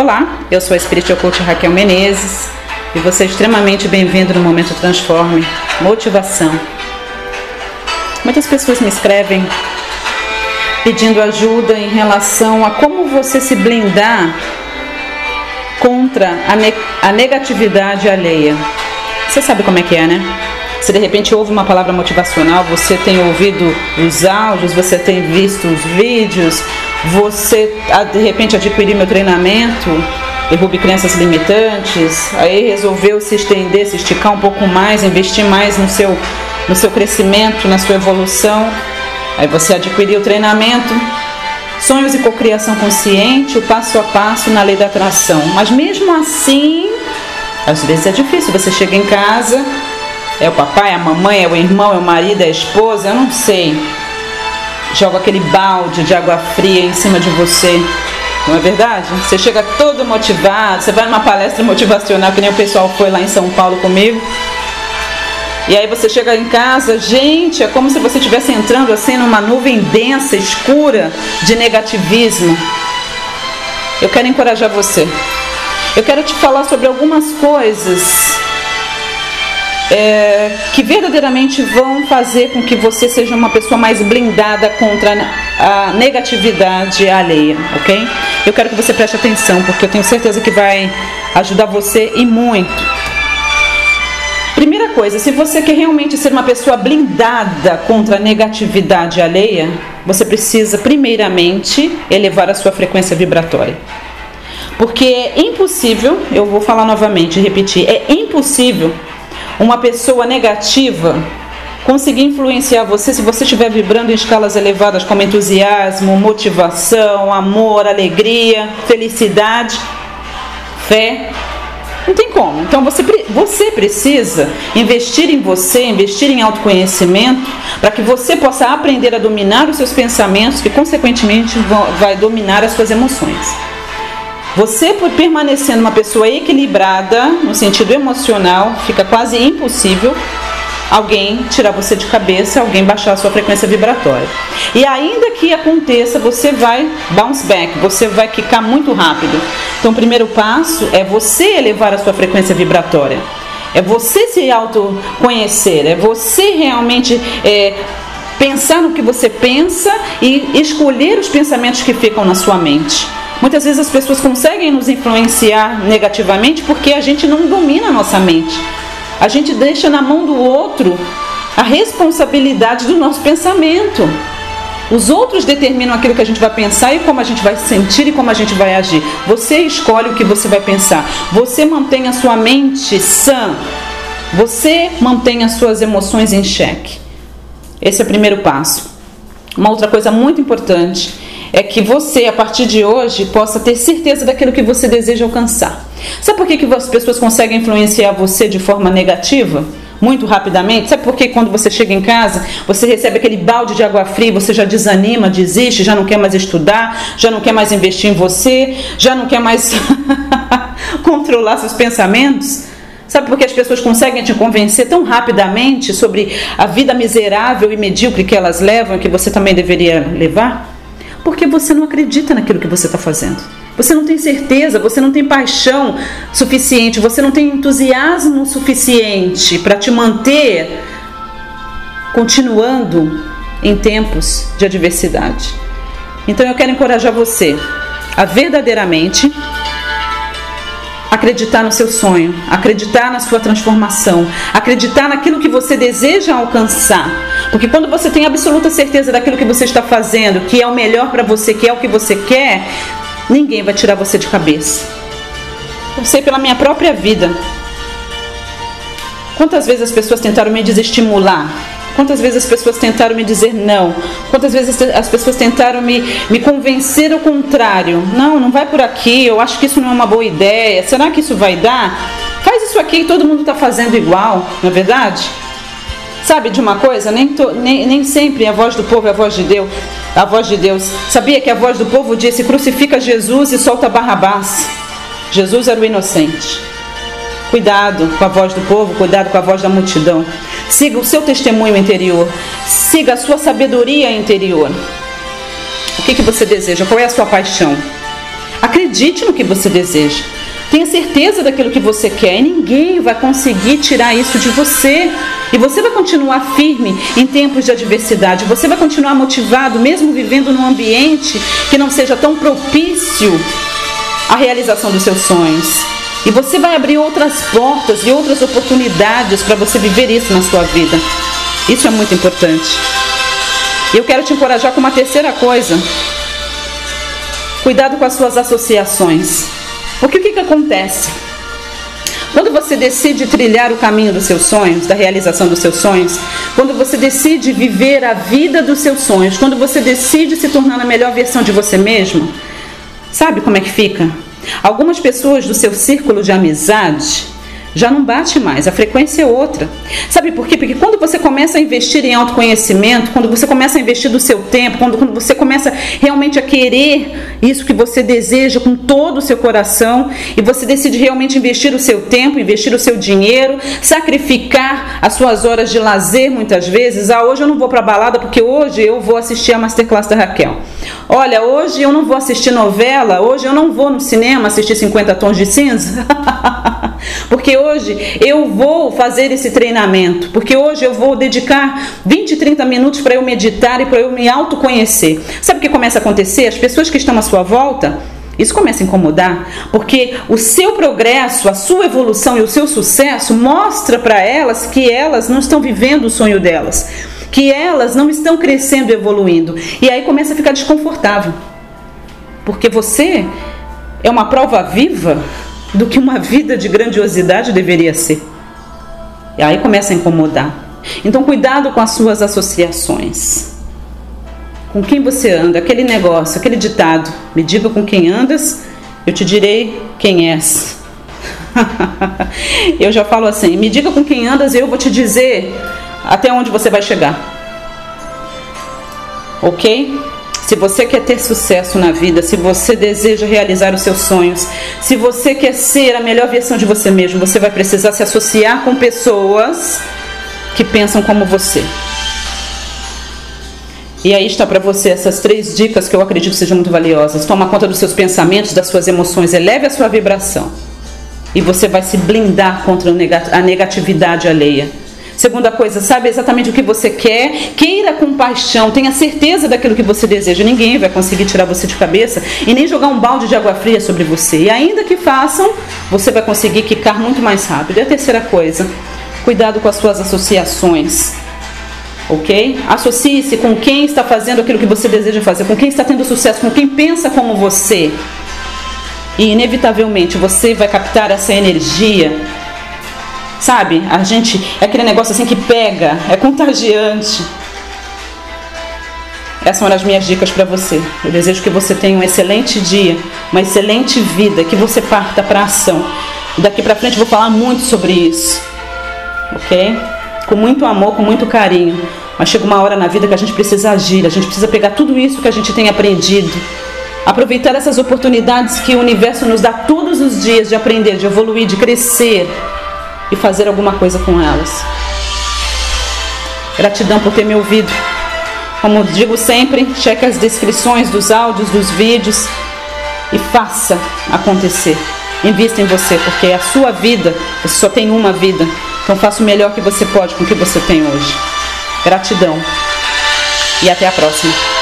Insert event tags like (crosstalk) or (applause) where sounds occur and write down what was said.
Olá, eu sou a Spiritual Coach Raquel Menezes e você é extremamente bem-vindo no Momento Transforme Motivação. Muitas pessoas me escrevem pedindo ajuda em relação a como você se blindar contra a, ne a negatividade alheia. Você sabe como é que é, né? Se de repente ouve uma palavra motivacional, você tem ouvido os áudios, você tem visto os vídeos, você de repente adquiriu meu treinamento, derrube crenças limitantes, aí resolveu se estender, se esticar um pouco mais, investir mais no seu, no seu crescimento, na sua evolução. Aí você adquiriu o treinamento, sonhos e cocriação consciente, o passo a passo na lei da atração. Mas mesmo assim, às vezes é difícil. Você chega em casa, é o papai, a mamãe, é o irmão, é o marido, é a esposa, eu não sei joga aquele balde de água fria em cima de você. Não é verdade? Você chega todo motivado, você vai numa palestra motivacional, que nem o pessoal foi lá em São Paulo comigo. E aí você chega em casa, gente, é como se você estivesse entrando assim numa nuvem densa, escura de negativismo. Eu quero encorajar você. Eu quero te falar sobre algumas coisas é, que verdadeiramente vão fazer com que você seja uma pessoa mais blindada contra a negatividade alheia, ok? Eu quero que você preste atenção, porque eu tenho certeza que vai ajudar você e muito. Primeira coisa, se você quer realmente ser uma pessoa blindada contra a negatividade alheia, você precisa primeiramente elevar a sua frequência vibratória. Porque é impossível, eu vou falar novamente, repetir, é impossível uma pessoa negativa conseguir influenciar você se você estiver vibrando em escalas elevadas como entusiasmo, motivação, amor, alegria, felicidade, fé. Não tem como. Então você, você precisa investir em você, investir em autoconhecimento, para que você possa aprender a dominar os seus pensamentos, que consequentemente vai dominar as suas emoções. Você, por permanecer uma pessoa equilibrada no sentido emocional, fica quase impossível alguém tirar você de cabeça, alguém baixar a sua frequência vibratória. E ainda que aconteça, você vai bounce back, você vai quicar muito rápido. Então, o primeiro passo é você elevar a sua frequência vibratória. É você se autoconhecer, é você realmente é, pensar no que você pensa e escolher os pensamentos que ficam na sua mente. Muitas vezes as pessoas conseguem nos influenciar negativamente porque a gente não domina a nossa mente. A gente deixa na mão do outro a responsabilidade do nosso pensamento. Os outros determinam aquilo que a gente vai pensar e como a gente vai sentir e como a gente vai agir. Você escolhe o que você vai pensar. Você mantém a sua mente sã. Você mantém as suas emoções em xeque. Esse é o primeiro passo. Uma outra coisa muito importante é que você, a partir de hoje, possa ter certeza daquilo que você deseja alcançar. Sabe por que, que as pessoas conseguem influenciar você de forma negativa? Muito rapidamente. Sabe por que quando você chega em casa, você recebe aquele balde de água fria, você já desanima, desiste, já não quer mais estudar, já não quer mais investir em você, já não quer mais (laughs) controlar seus pensamentos? Sabe por que as pessoas conseguem te convencer tão rapidamente sobre a vida miserável e medíocre que elas levam e que você também deveria levar? Porque você não acredita naquilo que você está fazendo. Você não tem certeza, você não tem paixão suficiente, você não tem entusiasmo suficiente para te manter continuando em tempos de adversidade. Então eu quero encorajar você a verdadeiramente acreditar no seu sonho, acreditar na sua transformação, acreditar naquilo que você deseja alcançar. Porque quando você tem absoluta certeza daquilo que você está fazendo, que é o melhor para você, que é o que você quer, ninguém vai tirar você de cabeça. Eu sei pela minha própria vida. Quantas vezes as pessoas tentaram me desestimular Quantas vezes as pessoas tentaram me dizer não? Quantas vezes as pessoas tentaram me, me convencer ao contrário? Não, não vai por aqui, eu acho que isso não é uma boa ideia. Será que isso vai dar? Faz isso aqui e todo mundo está fazendo igual, não é verdade? Sabe de uma coisa? Nem, to, nem, nem sempre a voz do povo é a voz de Deus. A voz de Deus. Sabia que a voz do povo disse: crucifica Jesus e solta Barrabás. Jesus era o inocente. Cuidado com a voz do povo, cuidado com a voz da multidão. Siga o seu testemunho interior. Siga a sua sabedoria interior. O que, que você deseja? Qual é a sua paixão? Acredite no que você deseja. Tenha certeza daquilo que você quer e ninguém vai conseguir tirar isso de você. E você vai continuar firme em tempos de adversidade. Você vai continuar motivado, mesmo vivendo num ambiente que não seja tão propício à realização dos seus sonhos. E você vai abrir outras portas e outras oportunidades para você viver isso na sua vida. Isso é muito importante. Eu quero te encorajar com uma terceira coisa. Cuidado com as suas associações. Porque o que, que acontece? Quando você decide trilhar o caminho dos seus sonhos, da realização dos seus sonhos, quando você decide viver a vida dos seus sonhos, quando você decide se tornar a melhor versão de você mesmo, sabe como é que fica? Algumas pessoas do seu círculo de amizade já não bate mais, a frequência é outra. Sabe por quê? Porque quando você começa a investir em autoconhecimento, quando você começa a investir do seu tempo, quando, quando você começa realmente a querer isso que você deseja com todo o seu coração, e você decide realmente investir o seu tempo, investir o seu dinheiro, sacrificar as suas horas de lazer muitas vezes. Ah, hoje eu não vou para balada porque hoje eu vou assistir a masterclass da Raquel. Olha, hoje eu não vou assistir novela, hoje eu não vou no cinema assistir 50 tons de cinza. (laughs) porque hoje eu vou fazer esse treinamento, porque hoje eu vou dedicar 20, 30 minutos para eu meditar e para eu me autoconhecer. Sabe o que começa a acontecer? As pessoas que estão à sua volta, isso começa a incomodar, porque o seu progresso, a sua evolução e o seu sucesso mostra para elas que elas não estão vivendo o sonho delas, que elas não estão crescendo evoluindo. E aí começa a ficar desconfortável. Porque você é uma prova viva do que uma vida de grandiosidade deveria ser. E aí começa a incomodar. Então, cuidado com as suas associações. Com quem você anda, aquele negócio, aquele ditado: me diga com quem andas, eu te direi quem és. (laughs) eu já falo assim: me diga com quem andas, eu vou te dizer até onde você vai chegar. Ok? Se você quer ter sucesso na vida, se você deseja realizar os seus sonhos, se você quer ser a melhor versão de você mesmo, você vai precisar se associar com pessoas que pensam como você. E aí está para você essas três dicas que eu acredito sejam muito valiosas. Toma conta dos seus pensamentos, das suas emoções, eleve a sua vibração. E você vai se blindar contra a negatividade alheia. Segunda coisa, sabe exatamente o que você quer, queira com paixão, tenha certeza daquilo que você deseja. Ninguém vai conseguir tirar você de cabeça e nem jogar um balde de água fria sobre você. E ainda que façam, você vai conseguir quicar muito mais rápido. E a terceira coisa, cuidado com as suas associações. Ok? Associe-se com quem está fazendo aquilo que você deseja fazer, com quem está tendo sucesso, com quem pensa como você. E inevitavelmente você vai captar essa energia Sabe? A gente é aquele negócio assim que pega, é contagiante. Essas são as minhas dicas para você. Eu desejo que você tenha um excelente dia, uma excelente vida, que você parta para ação. Daqui para frente eu vou falar muito sobre isso. OK? Com muito amor, com muito carinho. Mas chega uma hora na vida que a gente precisa agir, a gente precisa pegar tudo isso que a gente tem aprendido, aproveitar essas oportunidades que o universo nos dá todos os dias de aprender, de evoluir, de crescer e fazer alguma coisa com elas. Gratidão por ter me ouvido. Como digo sempre, cheque as descrições dos áudios, dos vídeos e faça acontecer. Invista em você, porque é a sua vida, você só tem uma vida. Então faça o melhor que você pode com o que você tem hoje. Gratidão e até a próxima.